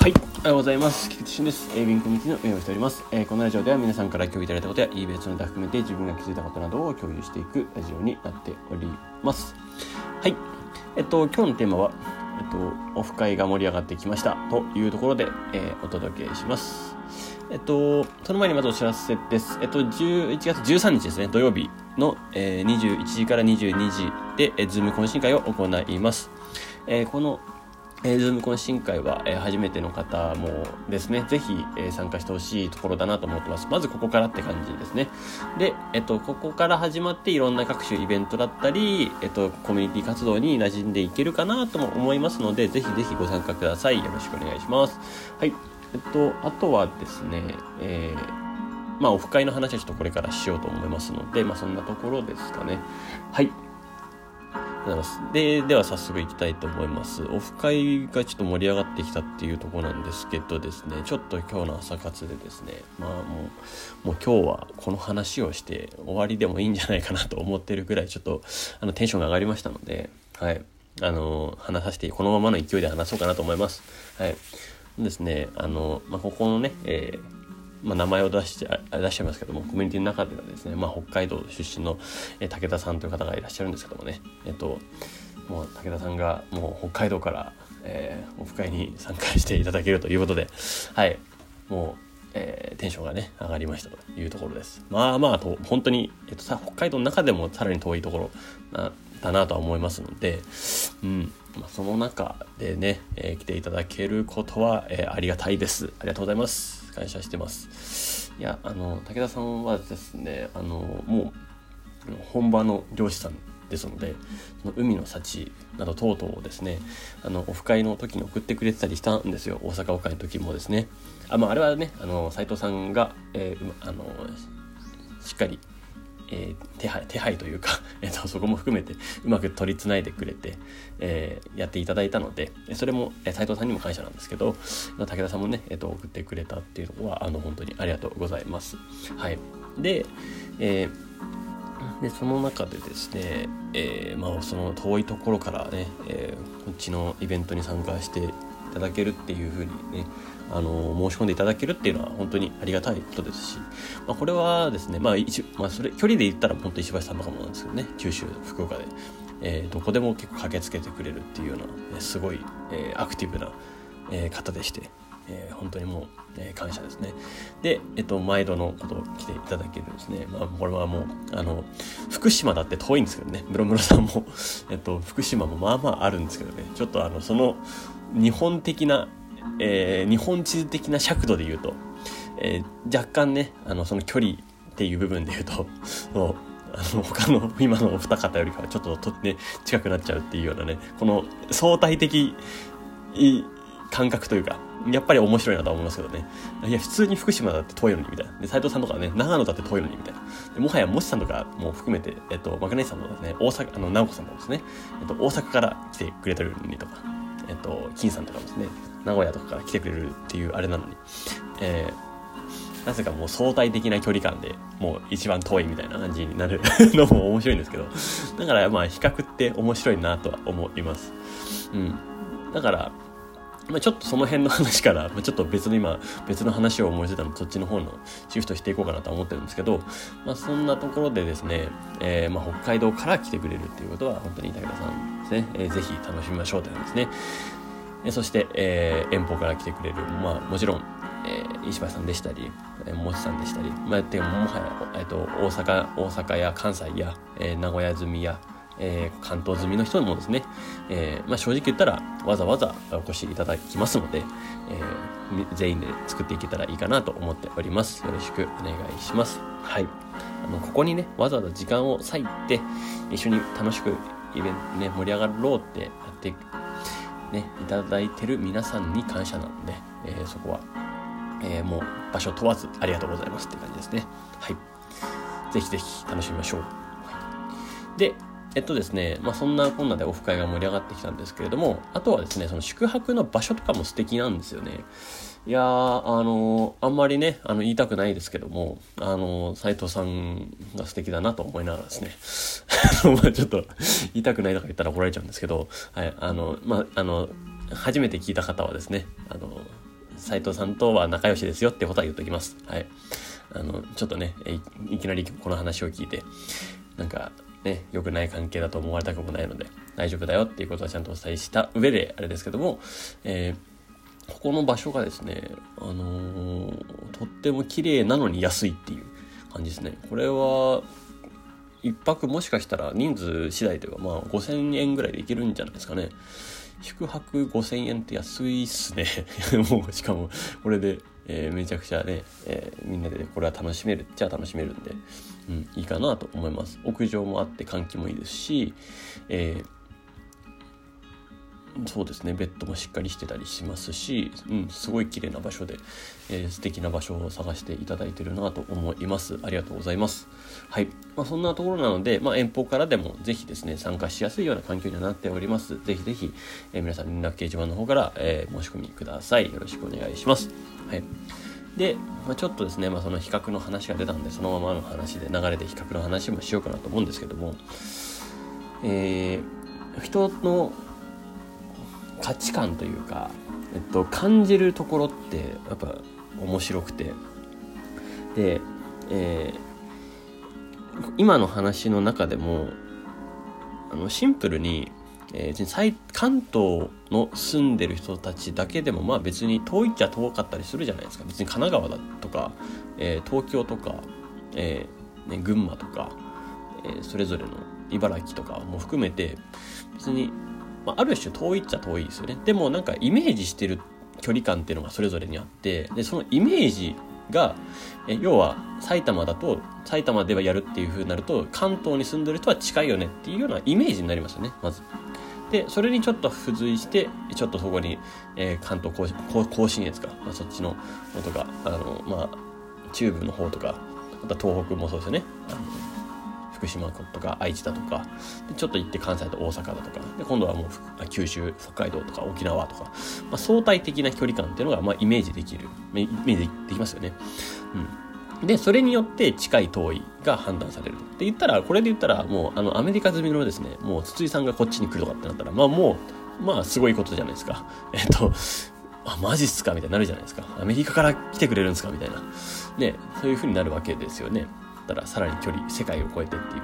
はい、おはようございます。菊池俊です。えー、ウィンコミュニティの運営をしております。えーこのラジオでは皆さんから共有いただいたことや、いい別の他含めて自分が気づいたことなどを共有していくラジオになっております。はい、えっと、今日のテーマは、えっと、オフ会が盛り上がってきましたというところで、えーお届けします。えっと、その前にまずお知らせです。えっと、11月13日ですね、土曜日の、えー21時から22時で、えー、ズーム懇親会を行います。えーこのえー、ズーム懇親会は、えー初めての方もですね、ぜひ、えー参加してほしいところだなと思ってます。まずここからって感じですね。で、えっと、ここから始まっていろんな各種イベントだったり、えっと、コミュニティ活動に馴染んでいけるかなとも思いますので、ぜひぜひご参加ください。よろしくお願いします。はい。えっと、あとはですね、えーまあ、オフ会の話はちょっとこれからしようと思いますので、まあ、そんなところですかね。はい。で、では早速行きたいと思います。オフ会がちょっと盛り上がってきたっていうとこなんですけどですね、ちょっと今日の朝活でですね、まあもう、もう今日はこの話をして終わりでもいいんじゃないかなと思ってるぐらいちょっとあのテンションが上がりましたので、はい。あの、話させて、このままの勢いで話そうかなと思います。はい。ですね、あの、まあ、ここのね、えーまあ、名前を出してあ出しちゃいますけどもコミュニティの中ではですね、まあ、北海道出身の、え武田さんという方がいらっしゃるんですけどもね。えっともう武田さんがもう北海道から、えーオフ会に参加していただけるということではい。もう、えーテンションがね上がりましたというところです。まあまあと本当に、えっと、さ北海道の中でもさらに遠いところなだなとは思いますので、うん。まあ、その中でね、えー来ていただけることは、えーありがたいです。ありがとうございます。感謝してます。いやあの武田さんはですねあのもう本場の漁師さんですのでその海の幸など等々をですねあのオフ会の時に送ってくれてたりしたんですよ。大阪オフ会の時もですね。あ,、まあ、あれはねあの斎藤さんが、えーあのしっかりえー手配手配というか、えーとそこも含めてうまく取りつないでくれて、えーやっていただいたのでそれも、えー斉藤さんにも感謝なんですけど武田さんもね、えーと送ってくれたっていうのはあの本当にありがとうございます。はい、で,、えーでその中でですね、えーまあ、その遠いところからね、えーこっちのイベントに参加していただけるっていうふうにねあの申し込んでいただけるっていうのは本当にありがたいことですし、まあ、これはですね、まあ一まあ、それ距離で言ったら本当石橋さんとかもなんですけどね九州福岡で、えーどこでも結構駆けつけてくれるっていうような、すごい、えーアクティブな、えー方でして。えー本当にもう、えー感謝ですね。で、えっと、毎度のことを来ていただけるですね。まあ、これはもう、あの、福島だって遠いんですけどね、ムロムロさんも、えっと、福島もまあまああるんですけどね、ちょっとあの、その、日本的な、えー日本地図的な尺度で言うと、えー若干ね、あの、その距離っていう部分で言うと、そうあの他の今のお二方よりかはちょっとと、ね、近くなっちゃうっていうようなねこの相対的感覚というかやっぱり面白いなとは思いますけどね。いや普通に福島だって遠いのにみたいな。で斉藤さんとかね長野だって遠いのにみたいな。でもはやもしさんとかも含めて、えっと、マグネさんもですね大阪あの直子さんもですね、えっと、大阪から来てくれてるのにとかえっと金さんとかもですね名古屋とかから来てくれるっていうあれなのに。えーなぜかもう相対的な距離感でもう一番遠いみたいな感じになる のも面白いんですけど。だからまあ比較って面白いなとは思います。うん。だからまあ、ちょっとその辺の話から、まあ、ちょっと別の今別の話を思いついたのでそっちの方のシフトしていこうかなと思ってるんですけど、まあ、そんなところでですね、えーまあ、北海道から来てくれるっていうことは本当に武田さんですね、えーぜひ楽しみましょうというですね。えそして、えー遠方から来てくれる、まあ、もちろん、えー石橋さんでしたり、えー、もちさんでしたり、まあ、てかもはや、えー、と大阪大阪や関西や、えー名古屋済みや、えー関東済みの人もですね、えーまあ、正直言ったらわざわざお越しいただきますので、えー全員で作っていけたらいいかなと思っておりますよろしくお願いしますはいあのここにねわざわざ時間を割いて一緒に楽しくイベントね盛り上がろうってやってね、いただいてる皆さんに感謝なので、えーそこは、えーもう場所問わずありがとうございますって感じですね。はい。ぜひぜひ楽しみましょう。はい、で、えっとですね、まあそんなこんなでオフ会が盛り上がってきたんですけれども、あとはですね、その宿泊の場所とかも素敵なんですよね。いやー、あのーあんまりね、あの、言いたくないですけども、あのー斉藤さんが素敵だなと思いながらですね、あ のまあちょっと、言いたくないとか言ったら怒られちゃうんですけど、はい、あの、まあ、あの、初めて聞いた方はですね、あの、斉藤さんとは仲良しですよってことは言っときます。はい。あの、ちょっとね、いきなりこの話を聞いて、なんか、ね、良くない関係だと思われたくもないので、大丈夫だよっていうことはちゃんとお伝えした上で、あれですけども、えー、ここの場所がですね、あのー、とっても綺麗なのに安いっていう感じですね。これは、一泊もしかしたら人数次第ではまあ5000円ぐらいで行けるんじゃないですかね。宿泊5000円って安いっすね。もうしかもこれで、えー、めちゃくちゃね、えー、みんなでこれは楽しめるっちゃ楽しめるんで、うん、いいかなと思います。屋上もあって換気もいいですし、えーそうですね。ベッドもしっかりしてたりしますし、うん、すごい綺麗な場所で、えー、素敵な場所を探していただいてるなと思います。ありがとうございます。はい、まあ、そんなところなので、まあ、遠方からでもぜひですね参加しやすいような環境にはなっております。ぜひぜひ、えー、皆さん連絡掲示板の方から、えー、申し込みください。よろしくお願いします。はい。で、まあ、ちょっとですね、まあ、その比較の話が出たんでそのままの話で流れで比較の話もしようかなと思うんですけどもえー、人の価値観というか、えっと、感じるところってやっぱ面白くて。で、えー、今の話の中でもあのシンプルに、えー、関東の住んでる人たちだけでもまあ別に遠いっちゃ遠かったりするじゃないですか。別に神奈川だとか、えー、東京とか、えーね、群馬とか、えー、それぞれの茨城とかも含めて別にまあ、ある種遠いっちゃ遠いですよね。でもなんかイメージしてる距離感っていうのがそれぞれにあって、で、そのイメージが、え要は埼玉だと、埼玉ではやるっていう風になると、関東に住んでる人は近いよねっていうようなイメージになりますよね、まず。で、それにちょっと付随して、ちょっとそこに、えー、関東甲信甲信越か、まあ、そっちののとか、あの、まあ、中部の方とか、あと東北もそうですよね。福島とか愛知だとかでちょっと行って関西と大阪だとかで今度はもう九州北海道とか沖縄とか、まあ、相対的な距離感っていうのが、まあ、イメージできるイメージできますよね。うん、でそれによって近い遠いが判断されるって言ったらこれで言ったらもうあのアメリカ済みのですねもう筒井さんがこっちに来るとかってなったらまあもうまあすごいことじゃないですか。えっとあ、マジっすか？みたいになるじゃないですか。アメリカから来てくれるんですか？みたいな。ね、そういう風になるわけですよね。ったらさらに距離世界を超えてっていう。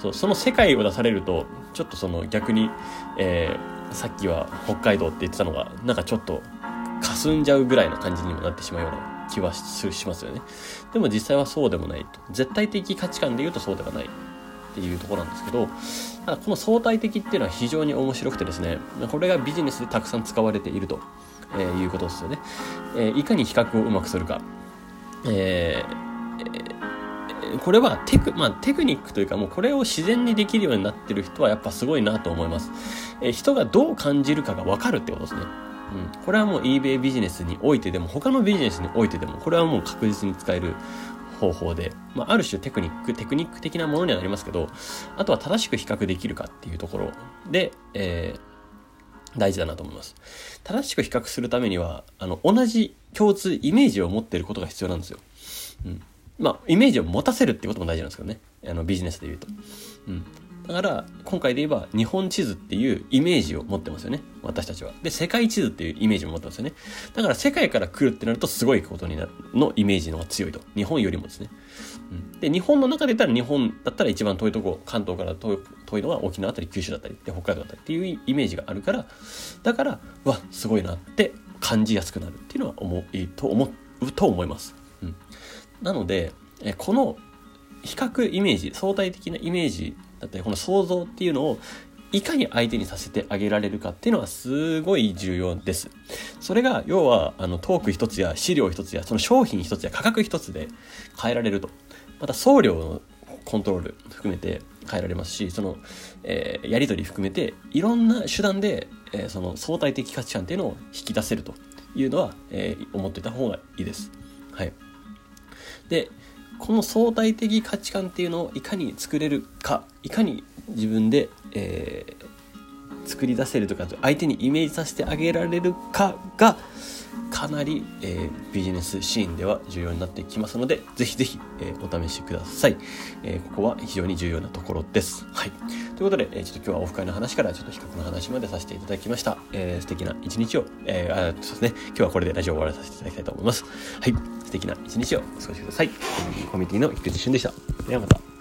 そうその世界を出されるとちょっとその逆に、えー、さっきは北海道って言ってたのがなんかちょっと霞んじゃうぐらいな感じにもなってしまうような気はしますよね。でも実際はそうでもないと。絶対的価値観で言うとそうではないっていうとこなんですけどただこの相対的っていうのは非常に面白くてですねこれがビジネスでたくさん使われていると、えー、いうことですよね、えー、いかに比較をうまくするか。えーこれはテク、まあ、テクニックというかもうこれを自然にできるようになってる人はやっぱすごいなと思います。え人がどう感じるかがわかるってことですね。うん。これはもう eBay ビジネスにおいてでも他のビジネスにおいてでもこれはもう確実に使える方法で、まあ、ある種テクニック、テクニック的なものにはなりますけど、あとは正しく比較できるかっていうところで、えー、大事だなと思います。正しく比較するためには、あの、同じ共通イメージを持ってることが必要なんですよ。うん。まあ、イメージを持たせるってことも大事なんですけどね。あの、ビジネスで言うと。うん。だから、今回で言えば、日本地図っていうイメージを持ってますよね。私たちは。で、世界地図っていうイメージを持ってますよね。だから、世界から来るってなると、すごいことになる、のイメージの方が強いと。日本よりもですね。うん。で、日本の中で言ったら、日本だったら一番遠いとこ、関東から遠い遠いのは沖縄だったり、九州だったり、で、北海道だったりっていうイメージがあるから、だから、わ、すごいなって感じやすくなるっていうのは思い、と思うと思います。うん。なので、えこの比較イメージ、相対的なイメージだったり、この想像っていうのをいかに相手にさせてあげられるかっていうのはすごい重要です。それが、要は、あの、トーク一つや資料一つや、その商品一つや価格一つで変えられると。また送料のコントロール含めて変えられますし、その、えー、やり取り含めて、いろんな手段で、えー、その相対的価値観っていうのを引き出せるというのは、えー、思っていた方がいいです。はい。で、この相対的価値観っていうのをいかに作れるかいかに自分で、えー、作り出せるとか相手にイメージさせてあげられるかがかなり、えー、ビジネスシーンでは重要になってきますので、ぜひぜひ、えー、お試しください、えー、ここは非常に重要なところです。はい。ということで、えちょっと今日はオフ会の話からちょっと比較の話までさせていただきました。え素敵な一日を、えあそうですね、今日はこれでラジオを終わらさせていただきたいと思います。はい。素敵な一日をお過ごしください。コミュニティの菊池俊でした。ではまた。